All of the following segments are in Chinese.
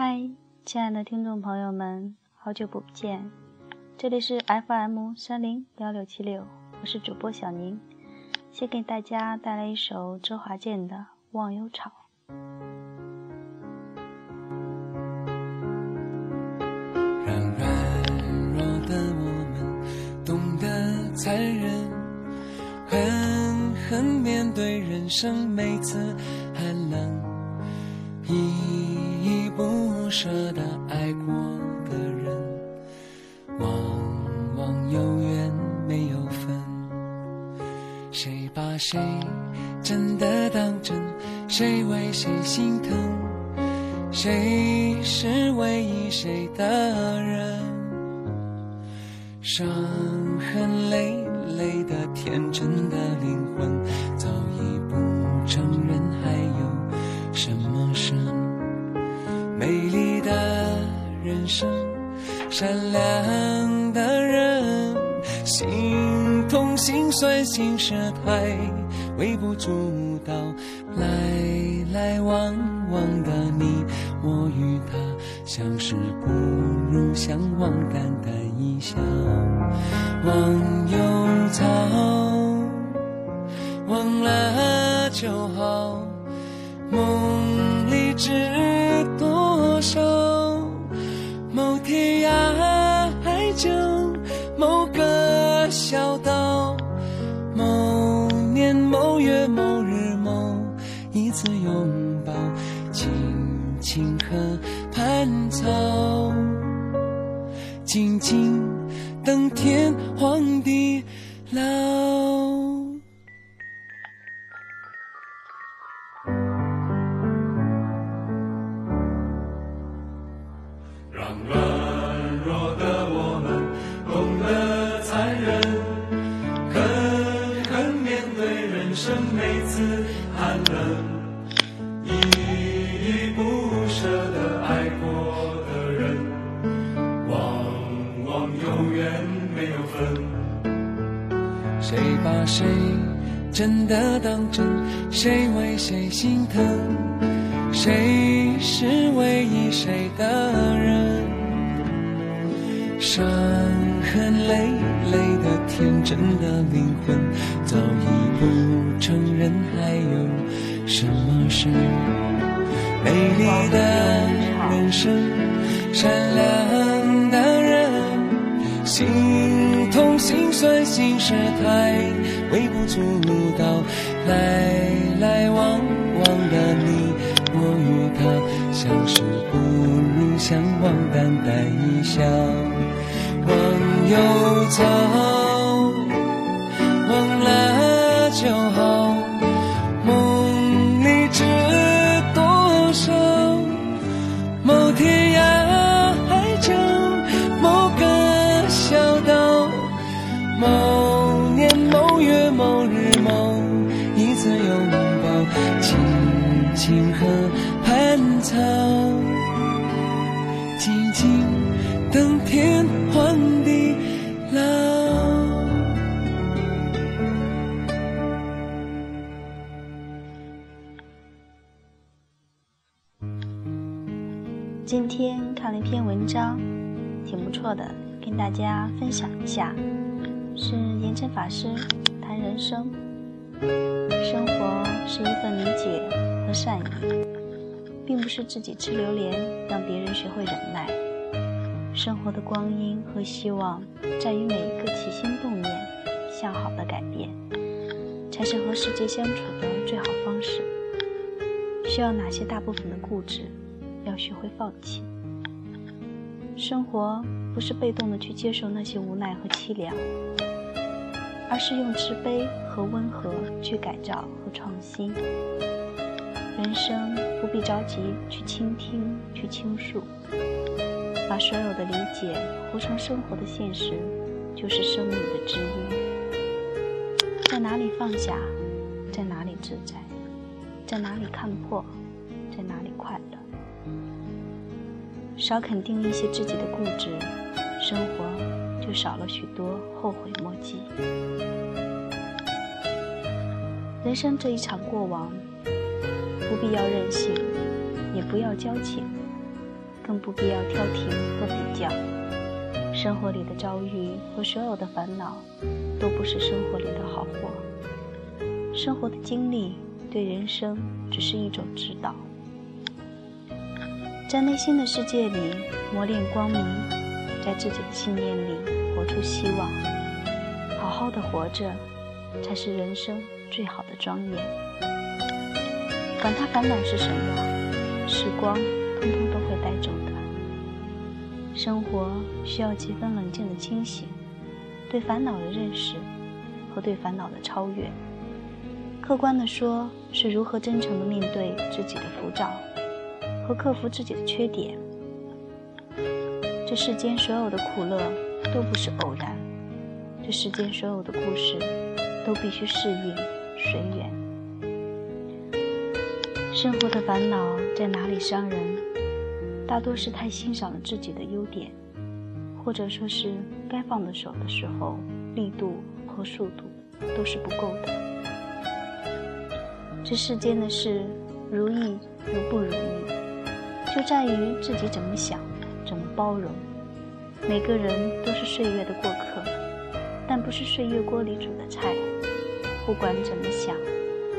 嗨，亲爱的听众朋友们，好久不见！这里是 FM 三零幺六七六，我是主播小宁，先给大家带来一首周华健的《忘忧草》。让软弱的我们懂得残忍，狠狠面对人生每次寒冷，一舍得爱过的人，往往有缘没有分。谁把谁真的当真？谁为谁心疼？谁是唯一谁的人？伤痕累累的天真的灵魂，早已不承认还有什么生。生，善良的人，心痛心酸心事太微不足道，来来往往的你我与他，相识不如相忘，淡淡一笑，忘忧草，忘了就好，梦里知草，静静等天荒地老。让软弱的我们懂得残忍，狠狠面对人生每次寒冷，谁真的当真？谁为谁心疼？谁是唯一谁的人？伤痕累累的天真的灵魂，早已不承认还有什么是？美丽的人生，善良的人，心心酸心事太微不足道，来来往往的你我与他，相识不如相忘，淡淡一笑，忘忧草，章，挺不错的，跟大家分享一下。是严真法师谈人生，生活是一份理解和善意，并不是自己吃榴莲让别人学会忍耐。生活的光阴和希望，在于每一个起心动念、向好的改变，才是和世界相处的最好方式。需要哪些大部分的固执？要学会放弃。生活不是被动的去接受那些无奈和凄凉，而是用慈悲和温和去改造和创新。人生不必着急去倾听、去倾诉，把所有的理解活成生活的现实，就是生命的知音。在哪里放下，在哪里自在，在哪里看破，在哪里快乐。少肯定一些自己的固执，生活就少了许多后悔莫及。人生这一场过往，不必要任性，也不要矫情，更不必要挑剔和比较。生活里的遭遇和所有的烦恼，都不是生活里的好货。生活的经历对人生只是一种指导。在内心的世界里磨练光明，在自己的信念里活出希望。好好的活着，才是人生最好的庄严。管他烦恼是什么，时光通通都会带走的。生活需要几分冷静的清醒，对烦恼的认识和对烦恼的超越。客观的说，是如何真诚的面对自己的浮躁，和克服自己的缺点。这世间所有的苦乐都不是偶然，这世间所有的故事都必须适应随缘。生活的烦恼在哪里伤人？大多是太欣赏了自己的优点，或者说是该放的手的时候，力度和速度都是不够的。这世间的事，如意如不如意，就在于自己怎么想，怎么包容。每个人都是岁月的过客，但不是岁月锅里煮的菜。不管怎么想，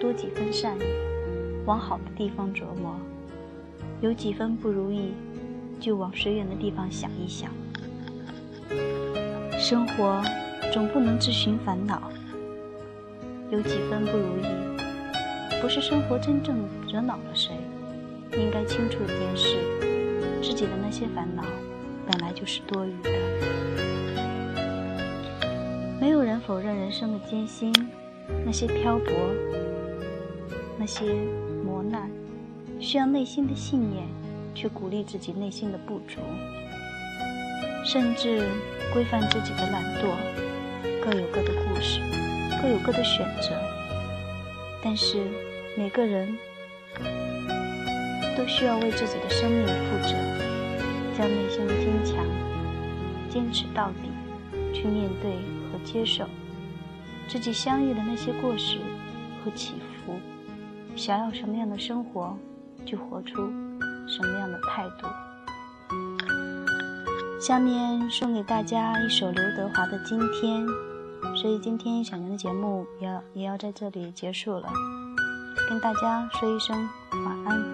多几分善意，往好的地方琢磨。有几分不如意，就往随缘的地方想一想。生活总不能自寻烦恼。有几分不如意，不是生活真正惹恼了谁。应该清楚一件事：自己的那些烦恼，本来就是多余的。没有人否认人生的艰辛，那些漂泊，那些磨难。需要内心的信念，去鼓励自己内心的不足，甚至规范自己的懒惰。各有各的故事，各有各的选择。但是每个人都需要为自己的生命负责，将内心的坚强坚持到底，去面对和接受自己相遇的那些过失和起伏。想要什么样的生活？就活出什么样的态度。下面送给大家一首刘德华的《今天》，所以今天小年的节目也要也要在这里结束了，跟大家说一声晚安。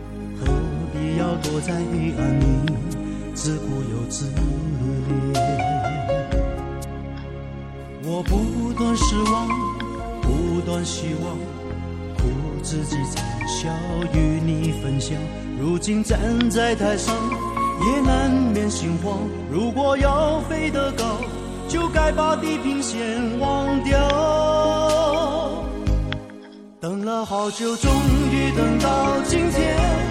要躲在黑暗里，自顾又自怜。我不断失望，不断希望，苦自己嘲笑，与你分享。如今站在台上，也难免心慌。如果要飞得高，就该把地平线忘掉。等了好久，终于等到今天。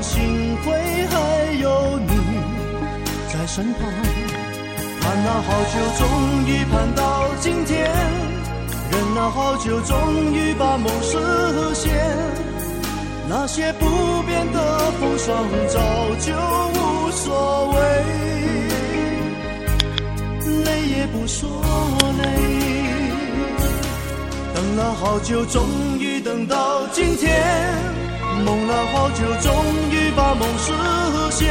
幸亏还有你在身旁。盼了好久，终于盼到今天；忍了好久，终于把梦实现。那些不变的风霜早就无所谓，累也不说累。等了好久，终于等到今天；梦了好久，终于把梦实现。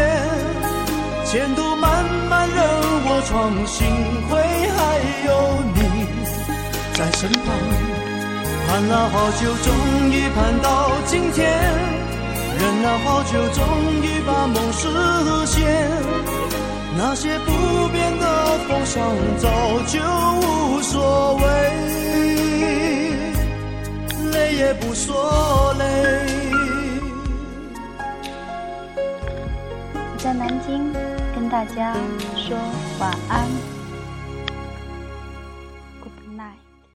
前途漫漫任我闯，幸亏还有你在身旁。盼了好久，终于盼到今天；忍了好久，终于把梦实现。那些不变的风霜早就无所谓，累也不说累。在南京跟大家说晚安。